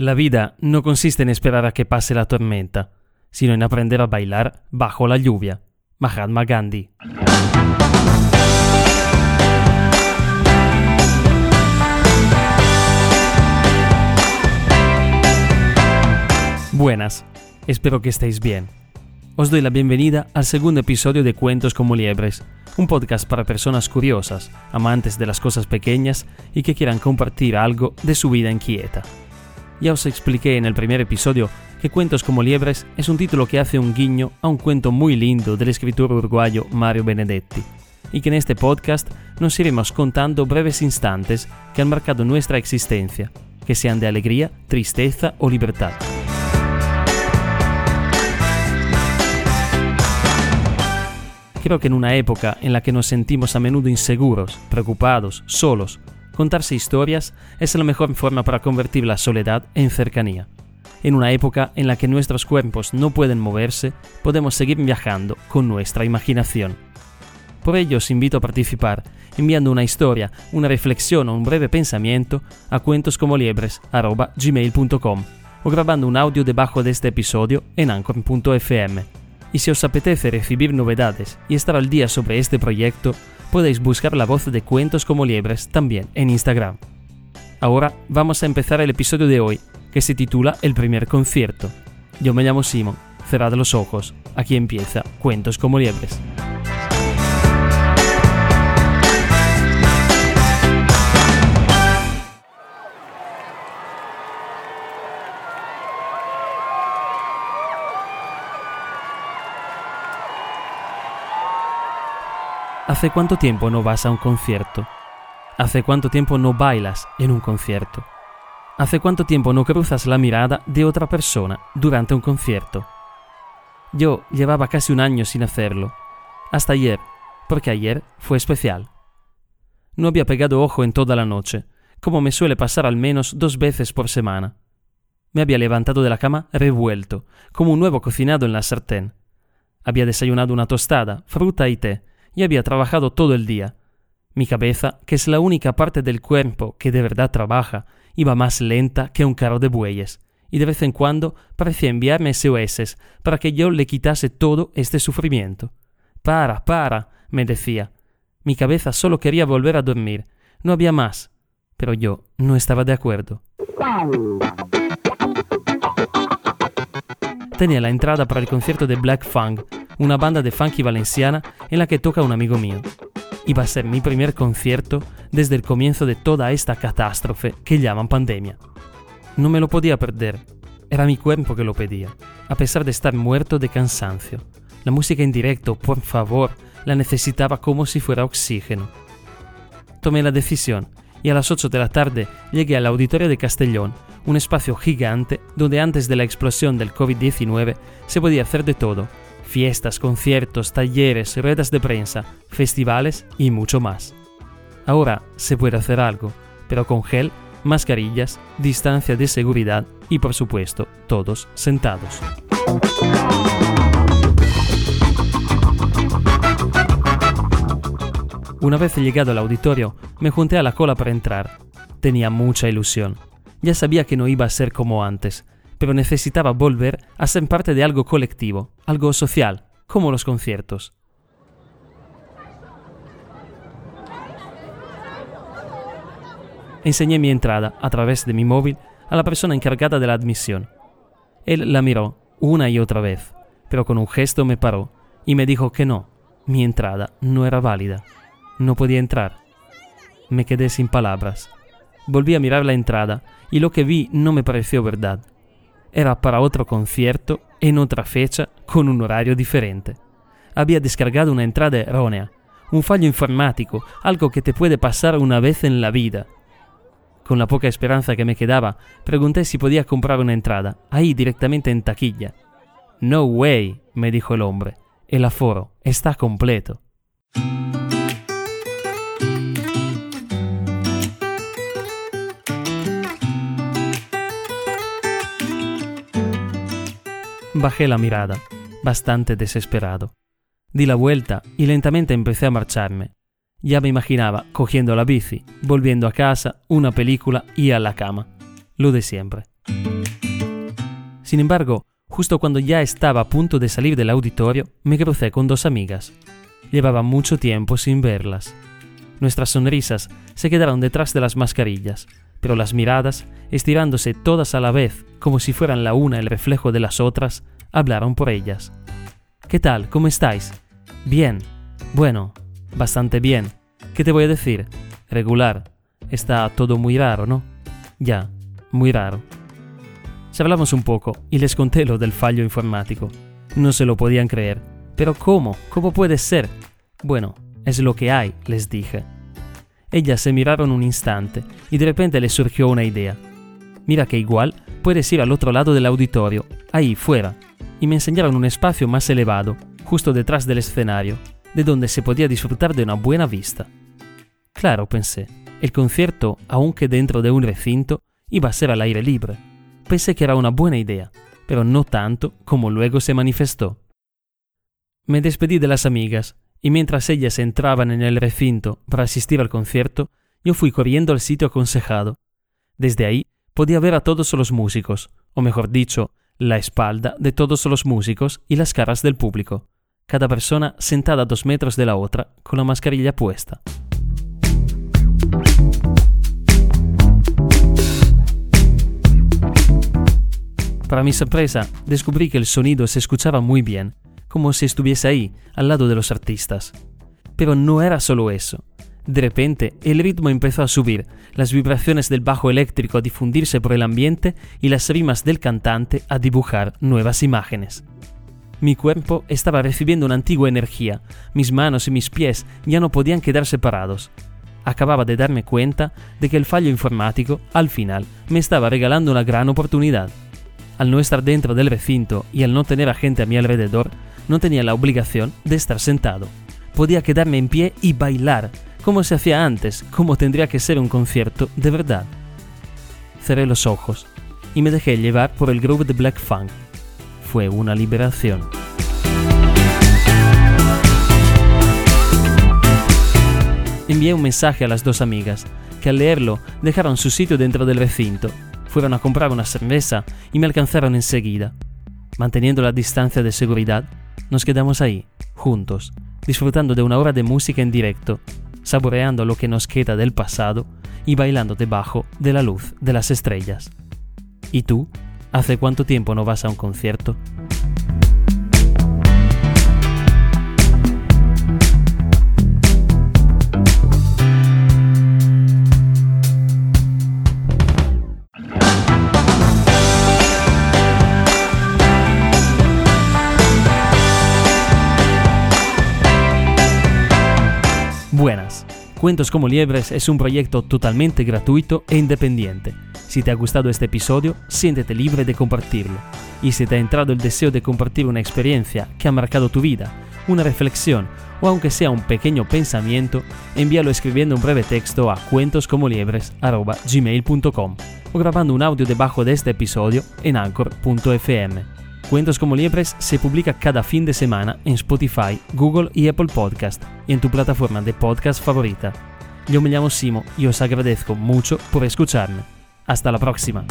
La vida no consiste en esperar a que pase la tormenta, sino en aprender a bailar bajo la lluvia. Mahatma Gandhi. Buenas, espero que estéis bien. Os doy la bienvenida al segundo episodio de Cuentos como Liebres, un podcast para personas curiosas, amantes de las cosas pequeñas y que quieran compartir algo de su vida inquieta. Ya os expliqué en el primer episodio que Cuentos como Liebres es un título que hace un guiño a un cuento muy lindo del escritor uruguayo Mario Benedetti, y que en este podcast nos iremos contando breves instantes que han marcado nuestra existencia, que sean de alegría, tristeza o libertad. Creo que en una época en la que nos sentimos a menudo inseguros, preocupados, solos, Contarse historias es la mejor forma para convertir la soledad en cercanía. En una época en la que nuestros cuerpos no pueden moverse, podemos seguir viajando con nuestra imaginación. Por ello os invito a participar enviando una historia, una reflexión o un breve pensamiento a cuentoscomoliebres.gmail.com o grabando un audio debajo de este episodio en anchor.fm. Y si os apetece recibir novedades y estar al día sobre este proyecto, podéis buscar la voz de Cuentos como Liebres también en Instagram. Ahora vamos a empezar el episodio de hoy, que se titula El primer concierto. Yo me llamo Simon, cerrad los ojos, aquí empieza Cuentos como Liebres. ¿Hace cuánto tiempo no vas a un concierto? ¿Hace cuánto tiempo no bailas en un concierto? ¿Hace cuánto tiempo no cruzas la mirada de otra persona durante un concierto? Yo llevaba casi un año sin hacerlo, hasta ayer, porque ayer fue especial. No había pegado ojo en toda la noche, como me suele pasar al menos dos veces por semana. Me había levantado de la cama revuelto, como un nuevo cocinado en la sartén. Había desayunado una tostada, fruta y té, y había trabajado todo el día. Mi cabeza, que es la única parte del cuerpo que de verdad trabaja, iba más lenta que un carro de bueyes, y de vez en cuando parecía enviarme SOS para que yo le quitase todo este sufrimiento. Para, para, me decía. Mi cabeza solo quería volver a dormir, no había más, pero yo no estaba de acuerdo. Tenía la entrada para el concierto de Black Fang, una banda de funky valenciana en la que toca un amigo mío. Iba a ser mi primer concierto desde el comienzo de toda esta catástrofe que llaman pandemia. No me lo podía perder. Era mi cuerpo que lo pedía, a pesar de estar muerto de cansancio. La música en directo, por favor, la necesitaba como si fuera oxígeno. Tomé la decisión y a las 8 de la tarde llegué al auditorio de Castellón, un espacio gigante donde antes de la explosión del COVID-19 se podía hacer de todo, fiestas, conciertos, talleres, ruedas de prensa, festivales y mucho más. Ahora se puede hacer algo, pero con gel, mascarillas, distancia de seguridad y por supuesto todos sentados. Una vez llegado al auditorio, me junté a la cola para entrar. Tenía mucha ilusión. Ya sabía que no iba a ser como antes, pero necesitaba volver a ser parte de algo colectivo, algo social, como los conciertos. Enseñé mi entrada a través de mi móvil a la persona encargada de la admisión. Él la miró una y otra vez, pero con un gesto me paró y me dijo que no, mi entrada no era válida. No podía entrar. Me quedé sin palabras. Volví a mirar la entrada y lo que vi no me pareció verdad era para otro concierto en otra fecha con un horario diferente. Había descargado una entrada errónea, un fallo informático, algo que te puede pasar una vez en la vida. Con la poca esperanza que me quedaba, pregunté si podía comprar una entrada, ahí directamente en taquilla. No way, me dijo el hombre, el aforo está completo. Bajé la mirada, bastante desesperado. Di la vuelta y lentamente empecé a marcharme. Ya me imaginaba cogiendo la bici, volviendo a casa, una película y a la cama. Lo de siempre. Sin embargo, justo cuando ya estaba a punto de salir del auditorio, me crucé con dos amigas. Llevaba mucho tiempo sin verlas. Nuestras sonrisas se quedaron detrás de las mascarillas, pero las miradas, estirándose todas a la vez como si fueran la una el reflejo de las otras, hablaron por ellas. ¿Qué tal? ¿Cómo estáis? Bien. Bueno, bastante bien. ¿Qué te voy a decir? Regular. Está todo muy raro, ¿no? Ya, muy raro. Hablamos un poco y les conté lo del fallo informático. No se lo podían creer. Pero ¿cómo? ¿Cómo puede ser? Bueno, es lo que hay, les dije. Ellas se miraron un instante y de repente les surgió una idea. Mira que igual puedes ir al otro lado del auditorio, ahí fuera. Y me enseñaron un espacio más elevado, justo detrás del escenario, de donde se podía disfrutar de una buena vista. Claro, pensé, el concierto, aunque dentro de un recinto, iba a ser al aire libre. Pensé que era una buena idea, pero no tanto como luego se manifestó. Me despedí de las amigas, y mientras ellas entraban en el recinto para asistir al concierto, yo fui corriendo al sitio aconsejado. Desde ahí podía ver a todos los músicos, o mejor dicho, la espalda de todos los músicos y las caras del público, cada persona sentada a dos metros de la otra con la mascarilla puesta. Para mi sorpresa, descubrí que el sonido se escuchaba muy bien, como si estuviese ahí, al lado de los artistas. Pero no era solo eso. De repente, el ritmo empezó a subir, las vibraciones del bajo eléctrico a difundirse por el ambiente y las rimas del cantante a dibujar nuevas imágenes. Mi cuerpo estaba recibiendo una antigua energía, mis manos y mis pies ya no podían quedar separados. Acababa de darme cuenta de que el fallo informático, al final, me estaba regalando una gran oportunidad. Al no estar dentro del recinto y al no tener a gente a mi alrededor, no tenía la obligación de estar sentado. Podía quedarme en pie y bailar, como se hacía antes, como tendría que ser un concierto de verdad. Cerré los ojos y me dejé llevar por el groove de Black Funk. Fue una liberación. Envié un mensaje a las dos amigas, que al leerlo dejaron su sitio dentro del recinto fueron a comprar una cerveza y me alcanzaron enseguida. Manteniendo la distancia de seguridad, nos quedamos ahí, juntos, disfrutando de una hora de música en directo, saboreando lo que nos queda del pasado y bailando debajo de la luz de las estrellas. ¿Y tú? ¿Hace cuánto tiempo no vas a un concierto? Cuentos como Liebres es un proyecto totalmente gratuito e independiente. Si te ha gustado este episodio, siéntete libre de compartirlo. Y si te ha entrado el deseo de compartir una experiencia que ha marcado tu vida, una reflexión o aunque sea un pequeño pensamiento, envíalo escribiendo un breve texto a cuentoscomoliebres.gmail.com o grabando un audio debajo de este episodio en anchor.fm. Cuentos como Liebres se publica cada fin de semana en Spotify, Google y Apple Podcast y en tu plataforma de podcast favorita. Yo me Simo y os agradezco mucho por escucharme. Hasta la próxima.